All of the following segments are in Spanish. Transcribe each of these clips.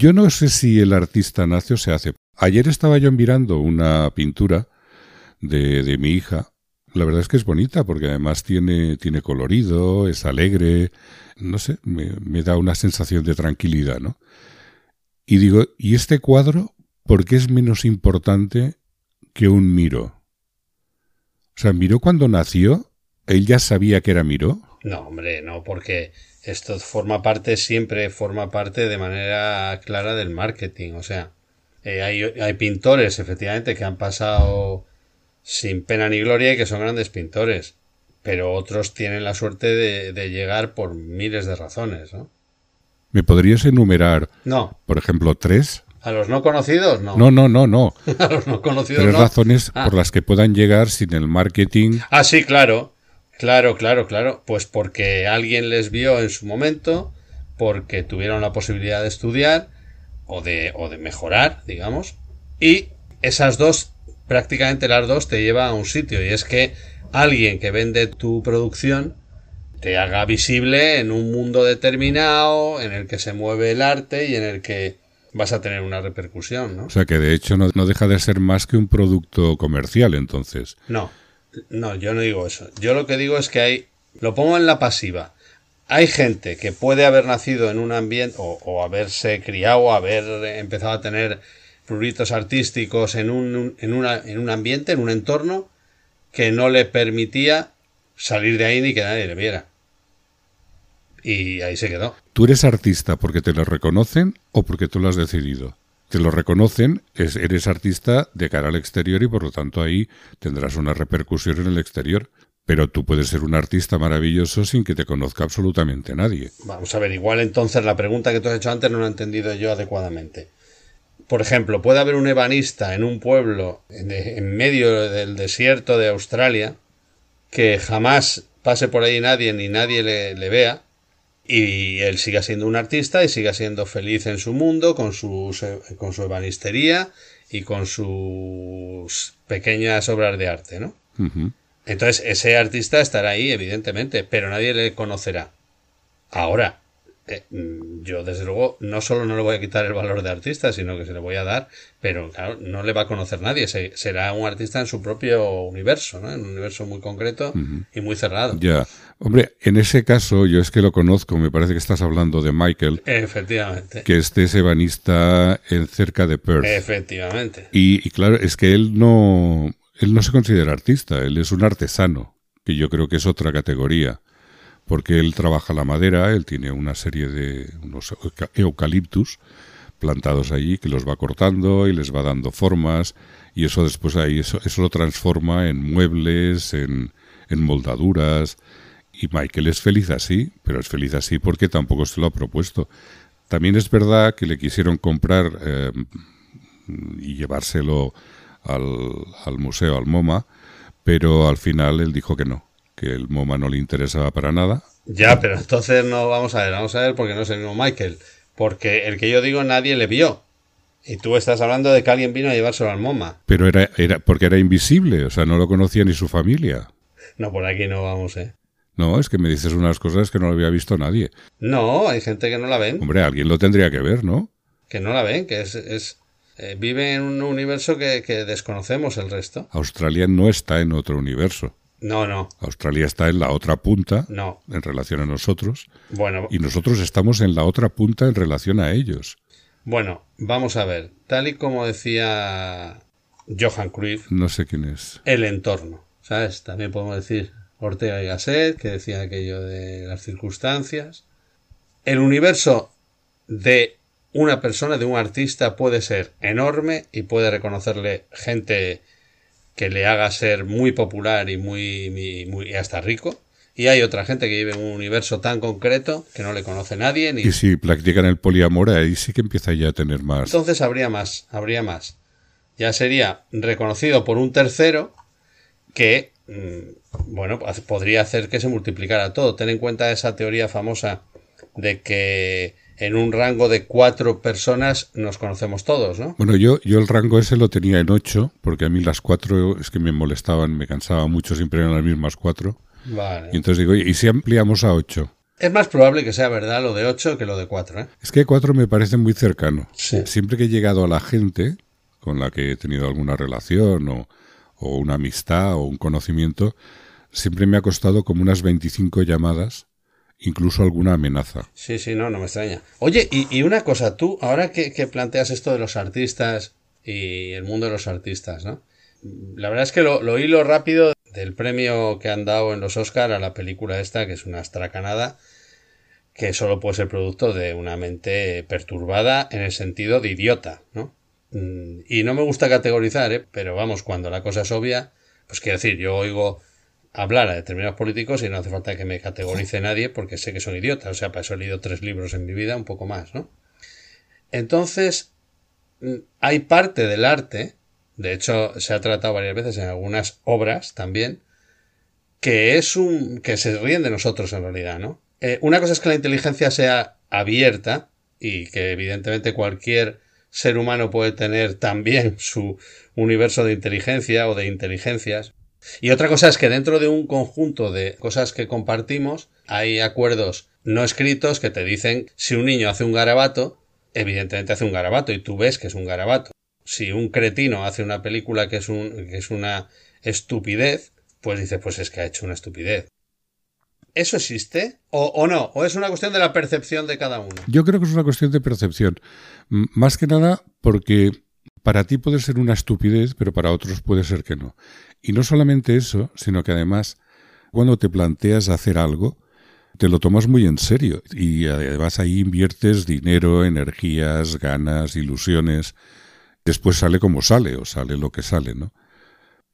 Yo no sé si el artista nace o se hace. Ayer estaba yo mirando una pintura de, de mi hija. La verdad es que es bonita porque además tiene, tiene colorido, es alegre, no sé, me, da una sensación de tranquilidad, ¿no? Y digo, ¿y este cuadro por qué es menos importante que un Miro? O sea, Miró cuando nació, él ya sabía que era Miró. No, hombre, no, porque esto forma parte, siempre forma parte de manera clara del marketing. O sea, eh, hay, hay, pintores, efectivamente, que han pasado sin pena ni gloria y que son grandes pintores. Pero otros tienen la suerte de, de llegar por miles de razones, ¿no? ¿Me podrías enumerar, No. por ejemplo, tres? ¿A los no conocidos? No. No, no, no, no. A los no conocidos Tres no. razones Ah. por las que puedan llegar sin el marketing. Ah, sí, claro. Claro, claro, claro. Pues porque alguien les vio en su momento, porque tuvieron la posibilidad de estudiar o de, o de mejorar, digamos. Y esas dos, prácticamente las dos, te llevan a un sitio. Y es que alguien que vende tu producción te haga visible en un mundo determinado, en el que se mueve el arte y en el que vas a tener una repercusión, ¿no? O sea que de hecho no, no deja de ser más que un producto comercial entonces. No, no, yo no digo eso. Yo lo que digo es que hay, lo pongo en la pasiva. Hay gente que puede haber nacido en un ambiente o, o haberse criado, haber empezado a tener pruritos artísticos en un, en, una, en un ambiente, en un entorno que no le permitía salir de ahí ni que nadie le viera. Y ahí se quedó. ¿Tú eres artista porque te lo reconocen o porque tú lo has decidido? Te lo reconocen, es, eres artista de cara al exterior y por lo tanto ahí tendrás una repercusión en el exterior. Pero tú puedes ser un artista maravilloso sin que te conozca absolutamente nadie. Vamos a ver, igual entonces la pregunta que tú has hecho antes no la he entendido yo adecuadamente. Por ejemplo, puede haber un ebanista en un pueblo en, medio del desierto de Australia que jamás pase por ahí nadie ni nadie le vea y él siga siendo un artista y siga siendo feliz en su mundo con, sus, con su ebanistería y con sus pequeñas obras de arte, ¿no? Entonces ese artista estará ahí, evidentemente, pero nadie le conocerá. Ahora, eh, mm, yo desde luego no solo no le voy a quitar el valor de artista, sino que se le voy a dar, pero claro, no le va a conocer nadie. Se- será un artista en su propio universo, ¿no? En un universo muy concreto y muy cerrado. Ya. Hombre, en ese caso, yo es que lo conozco, me parece que estás hablando de Michael, Efectivamente. que este es ebanista en cerca de Perth. Efectivamente. Y, y claro, es que él no, él no se considera artista, él es un artesano, que yo creo que es otra categoría, porque él trabaja la madera, él tiene una serie de unos euca- eucaliptus plantados allí que los va cortando y les va dando formas y eso después ahí eso, eso lo transforma en muebles, en, en moldaduras y Michael es feliz así, pero es feliz así porque tampoco se lo ha propuesto. También es verdad que le quisieron comprar eh, y llevárselo al, al museo, al MoMA, pero al final él dijo que no, que el MoMA no le interesaba para nada. Ya, pero entonces no vamos a ver, vamos a ver porque no es el mismo Michael. Porque el que yo digo nadie le vio. Y tú estás hablando de que alguien vino a llevárselo al MoMA. Pero era, era porque era invisible, o sea, no lo conocía ni su familia. No, por aquí no vamos, ¿eh? No, es que me dices unas cosas que no lo había visto nadie. No, hay gente que no la ven, Hombre, alguien lo tendría que ver, ¿no? que no la ven, que es, es eh, vive en un universo que, que desconocemos el resto. Australia no está en otro universo. No, no, Australia está en la otra punta no. en relación a nosotros Bueno, y nosotros estamos en la otra punta en relación a ellos. bueno, vamos a ver. Tal y como decía Johan Cruyff, No sé quién es. el entorno, ¿sabes? También podemos decir Ortega y Gasset, que decía aquello de las circunstancias. El universo de una persona, de un artista, puede ser enorme y puede reconocerle gente que le haga ser muy popular y muy, muy, hasta rico. Y hay otra gente que vive en un universo tan concreto que no le conoce nadie ni Y si practican el poliamor, ahí sí que empieza ya a tener más. entonces habría más, habría más. Ya sería reconocido por un tercero que, mm, bueno, podría hacer que se multiplicara todo. Ten en cuenta esa teoría famosa de que en un rango de cuatro personas nos conocemos todos, ¿no? Bueno, yo, yo el rango ese lo tenía en 8, porque a mí las cuatro es que me molestaban, me cansaba mucho, siempre eran las mismas cuatro. Vale. Y entonces digo, ¿y si ampliamos a 8? Es más probable que sea verdad lo de 8 que lo de 4. ¿eh? Es que 4 me parece muy cercano. Sí. Siempre que he llegado a la gente con la que he tenido alguna relación o, o una amistad o un conocimiento, siempre me ha costado como unas 25 llamadas, incluso alguna amenaza. Sí, sí, no, no me extraña. Oye, y, una cosa, tú, ahora que, que, planteas esto de los artistas y el mundo de los artistas, ¿no? La verdad es que lo, lo hilo rápido del premio que han dado en los Oscar a la película esta, que es una astracanada, que solo puede ser producto de una mente perturbada en el sentido de idiota, ¿no? Mm, y no me gusta categorizar, ¿eh? pero vamos, cuando la cosa es obvia, pues quiero decir, yo oigo hablar a determinados políticos y no hace falta que me categorice nadie porque sé que son idiotas. O sea, para eso he leído tres libros en mi vida, un poco más, ¿no? Entonces, mm, hay parte del arte, de hecho se ha tratado varias veces en algunas obras también, que es un. que se ríen de nosotros en realidad, ¿no? Eh, una cosa es que la inteligencia sea abierta y que evidentemente cualquier ser humano puede tener también su universo de inteligencia o de inteligencias, y otra cosa es que dentro de un conjunto de cosas que compartimos hay acuerdos no escritos que te dicen si un niño hace un garabato, evidentemente hace un garabato y tú ves que es un garabato. Si un cretino hace una película que es, una estupidez, pues dices, pues es que ha hecho una estupidez. ¿Eso existe? ¿O, ¿O, no? ¿O es una cuestión de la percepción de cada uno? Yo creo que es una cuestión de percepción. Más que nada porque para ti puede ser una estupidez, pero para otros puede ser que no. Y no solamente eso, sino que además, cuando te planteas hacer algo, te lo tomas muy en serio y además ahí inviertes dinero, energías, ganas, ilusiones. Después sale como sale o sale lo que sale, ¿no?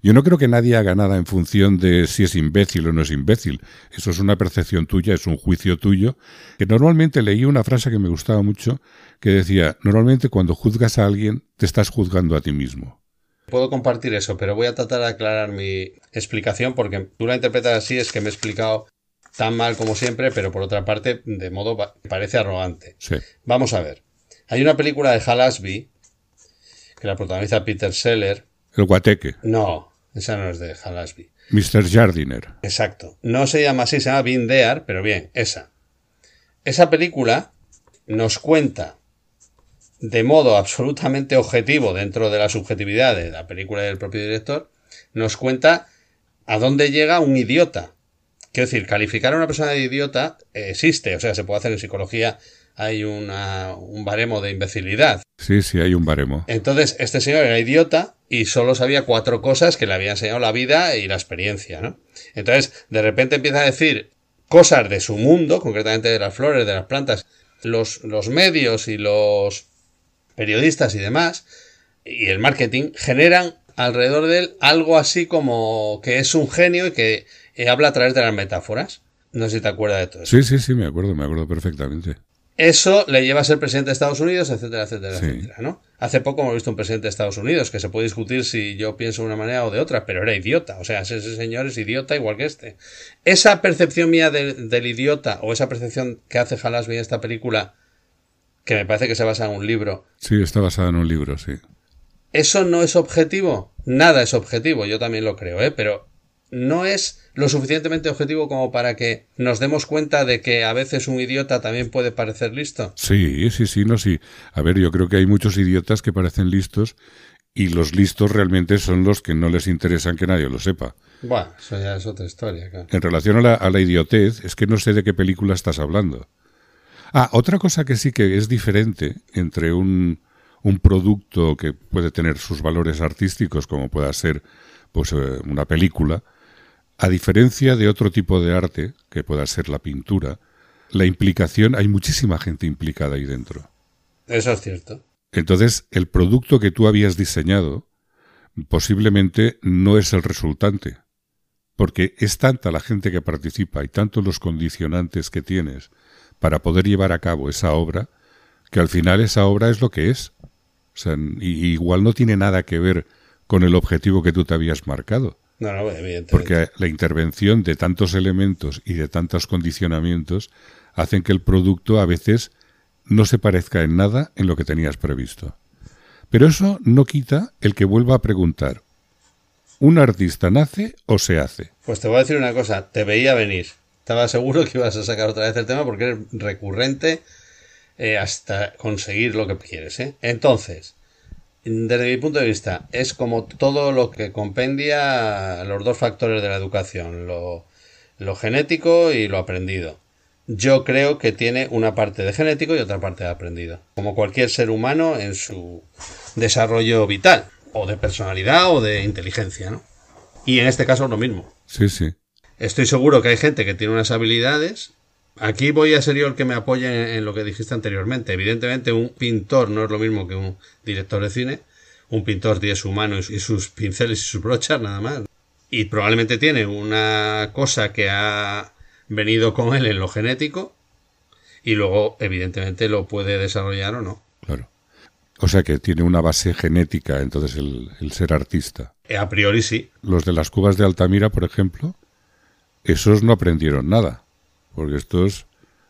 Yo no creo que nadie haga nada en función de si es imbécil o no es imbécil. Eso es una percepción tuya, es un juicio tuyo. Que normalmente leí una frase que me gustaba mucho que decía, normalmente cuando juzgas a alguien te estás juzgando a ti mismo. Puedo compartir eso, pero voy a tratar de aclarar mi explicación porque tú la interpretas así, es que me he explicado tan mal como siempre, pero por otra parte de modo que parece arrogante. Sí. Vamos a ver. Hay una película de Hal Ashby que la protagoniza Peter Seller. El guateque. No, esa no es de Hal Ashby. Mr. Jardiner. Exacto. No se llama así, se llama There, pero bien, esa. Esa película nos cuenta de modo absolutamente objetivo dentro de la subjetividad de la película del propio director, nos cuenta a dónde llega un idiota. Quiero decir, calificar a una persona de idiota existe, o sea, se puede hacer en psicología, hay una, un baremo de imbecilidad. Sí, sí, hay un baremo. Entonces, este señor era idiota y solo sabía cuatro cosas que le había enseñado la vida y la experiencia, ¿no? Entonces, de repente empieza a decir cosas de su mundo, concretamente de las flores, de las plantas, los, los medios y los periodistas y demás, y el marketing, generan alrededor de él algo así como que es un genio y que eh, habla a través de las metáforas. No sé si te acuerdas de todo eso. Sí, sí, sí, me acuerdo, me acuerdo perfectamente. Eso le lleva a ser presidente de Estados Unidos, etcétera, etcétera, sí. etcétera, ¿no? Hace poco hemos visto un presidente de Estados Unidos que se puede discutir si yo pienso de una manera o de otra, pero era idiota. O sea, ese señor es idiota igual que este. Esa percepción mía del, del idiota o esa percepción que hace Halasby en esta película que me parece que se basa en un libro. Sí, está basada en un libro, sí. ¿Eso no es objetivo? Nada es objetivo, yo también lo creo, ¿eh? Pero no es lo suficientemente objetivo como para que nos demos cuenta de que a veces un idiota también puede parecer listo. Sí, sí, sí, no, sí. A ver, yo creo que hay muchos idiotas que parecen listos y los listos realmente son los que no les interesan que nadie lo sepa. Bueno, eso ya es otra historia. Claro. En relación a la, a la idiotez, es que no sé de qué película estás hablando. Ah, otra cosa que sí que es diferente entre un, un producto que puede tener sus valores artísticos, como pueda ser pues, una película, a diferencia de otro tipo de arte, que pueda ser la pintura, la implicación, hay muchísima gente implicada ahí dentro. Eso es cierto. Entonces, el producto que tú habías diseñado posiblemente no es el resultante, porque es tanta la gente que participa y tantos los condicionantes que tienes para poder llevar a cabo esa obra, que al final esa obra es lo que es. O sea, y, igual no tiene nada que ver con el objetivo que tú te habías marcado. No, no, evidentemente. Porque la intervención de tantos elementos y de tantos condicionamientos hacen que el producto a veces no se parezca en nada en lo que tenías previsto. Pero eso no quita el que vuelva a preguntar, ¿un artista nace o se hace? Pues te voy a decir una cosa, te veía venir Estaba seguro que ibas a sacar otra vez el tema porque eres recurrente eh, hasta conseguir lo que quieres. ¿eh? Entonces, desde mi punto de vista, es como todo lo que compendia los dos factores de la educación, lo, lo genético y lo aprendido. Yo creo que tiene una parte de genético y otra parte de aprendido, como cualquier ser humano en su desarrollo vital, o de personalidad o de inteligencia, ¿no? Y en este caso lo mismo. Sí, sí. Estoy seguro que hay gente que tiene unas habilidades. Aquí voy a ser yo el que me apoye en, lo que dijiste anteriormente. Evidentemente, un pintor no es lo mismo que un director de cine. Un pintor tiene su mano y sus pinceles y sus brochas, nada más. Y probablemente tiene una cosa que ha venido con él en lo genético y luego, evidentemente, lo puede desarrollar o no. Claro. O sea que tiene una base genética, entonces, el, el ser artista. A priori sí. Los de las cubas de Altamira, por ejemplo, esos no aprendieron nada, porque estos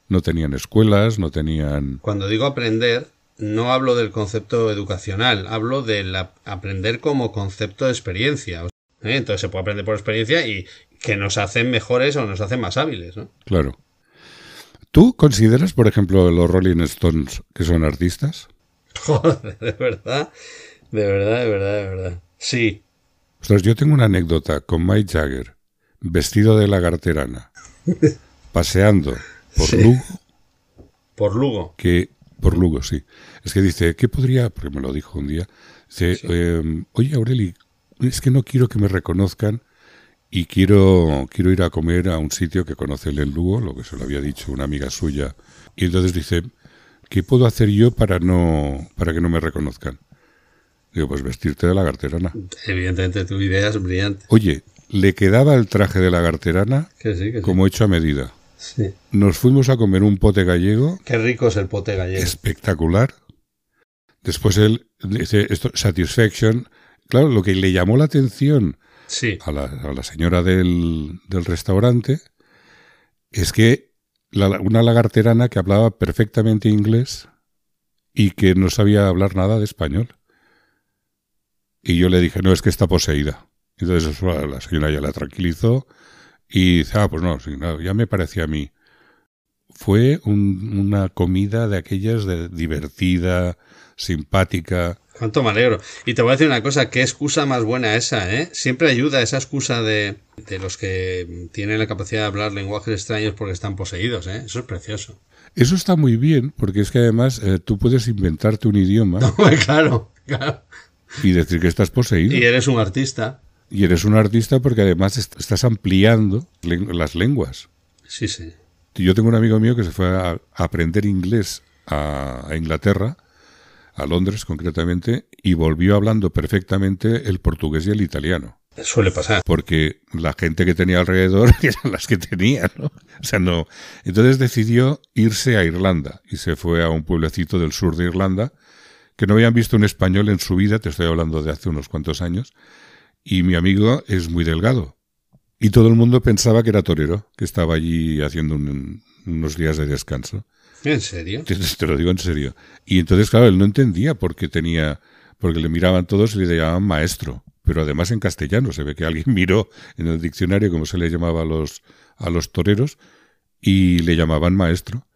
no tenían escuelas, no tenían... Cuando digo aprender, no hablo del concepto educacional, hablo de aprender como concepto de experiencia. ¿eh? Entonces se puede aprender por experiencia y que nos hacen mejores o nos hacen más hábiles, ¿no? Claro. ¿Tú consideras, por ejemplo, los Rolling Stones que son artistas? Joder, de verdad, de verdad, de verdad, de verdad. Sí. Ostras, yo tengo una anécdota con Mike Jagger vestido de lagarterana, paseando por Lugo. Por Lugo. Que, por Lugo, sí. Es que dice, ¿qué podría? Porque me lo dijo un día. Dice, em, oye Aureli, es que no quiero que me reconozcan y quiero, quiero ir a comer a un sitio que conoce él en Lugo, lo que se lo había dicho una amiga suya. Y entonces dice, ¿qué puedo hacer yo para no, para que no me reconozcan? Digo, pues vestirte de lagarterana. Evidentemente tu idea es brillante. Oye, le quedaba el traje de la garterana como hecho a medida. Nos fuimos a comer un pote gallego. Qué rico es el pote gallego. Espectacular. Después él dice esto, Satisfaction. Claro, lo que le llamó la atención a, la, señora del, restaurante es que una lagarterana que hablaba perfectamente inglés y que no sabía hablar nada de español. Y yo le dije, no, es que está poseída. Entonces la señora ya la tranquilizó y dice, ah, pues no, ya me parecía a mí. Fue una comida de aquellas de divertida, simpática. Cuánto me alegro. Y te voy a decir una cosa, qué excusa más buena esa, ¿eh? Siempre ayuda esa excusa de, de los que tienen la capacidad de hablar lenguajes extraños porque están poseídos, ¿eh? Eso es precioso. Eso está muy bien, porque es que además eh, tú puedes inventarte un idioma. claro, claro. Y decir que estás poseído. Y eres un artista. Y eres un artista porque además estás ampliando las lenguas. Sí, sí. Yo tengo un amigo mío que se fue a aprender inglés a, Inglaterra, a Londres concretamente, y volvió hablando perfectamente el portugués y el italiano. Suele pasar. Porque la gente que tenía alrededor eran las que tenía, ¿no? O sea, no. Entonces decidió irse a Irlanda y se fue a un pueblecito del sur de Irlanda que no habían visto un español en su vida, te estoy hablando de hace unos cuantos años, y mi amigo es muy delgado. Y todo el mundo pensaba que era torero, que estaba allí haciendo unos días de descanso. ¿En serio? Te, lo digo en serio. Y entonces, claro, él no entendía por qué tenía, porque le miraban todos y le llamaban maestro, pero además en castellano. Se ve que alguien miró en el diccionario como se le llamaba a los, a los toreros y le llamaban maestro.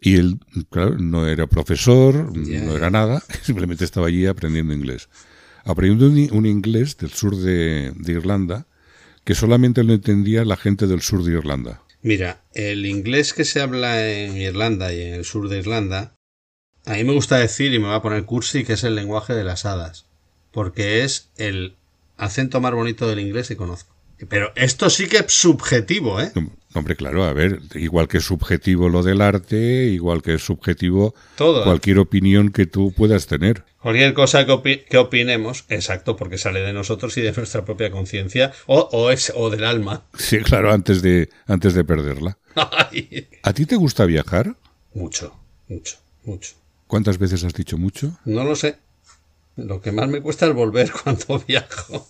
Y él, claro, no era profesor, no era nada, simplemente estaba allí aprendiendo inglés aprendiendo un, inglés del sur de, Irlanda que solamente lo entendía la gente del sur de Irlanda. Mira, el inglés que se habla en Irlanda y en el sur de Irlanda, a mí me gusta decir, y me va a poner cursi, que es el lenguaje de las hadas, porque es el acento más bonito del inglés que conozco. Pero esto sí que es subjetivo, ¿eh? Hombre, claro, a ver, igual que es subjetivo lo del arte, igual que es subjetivo cualquier opinión que tú puedas tener. Cualquier cosa que, opinemos, exacto, porque sale de nosotros y de nuestra propia conciencia, o, es, o del alma. Sí, claro, antes de, antes de perderla. ¿A ti te gusta viajar? Mucho, mucho, mucho. ¿Cuántas veces has dicho mucho? No lo sé. Lo que más me cuesta es volver cuando viajo.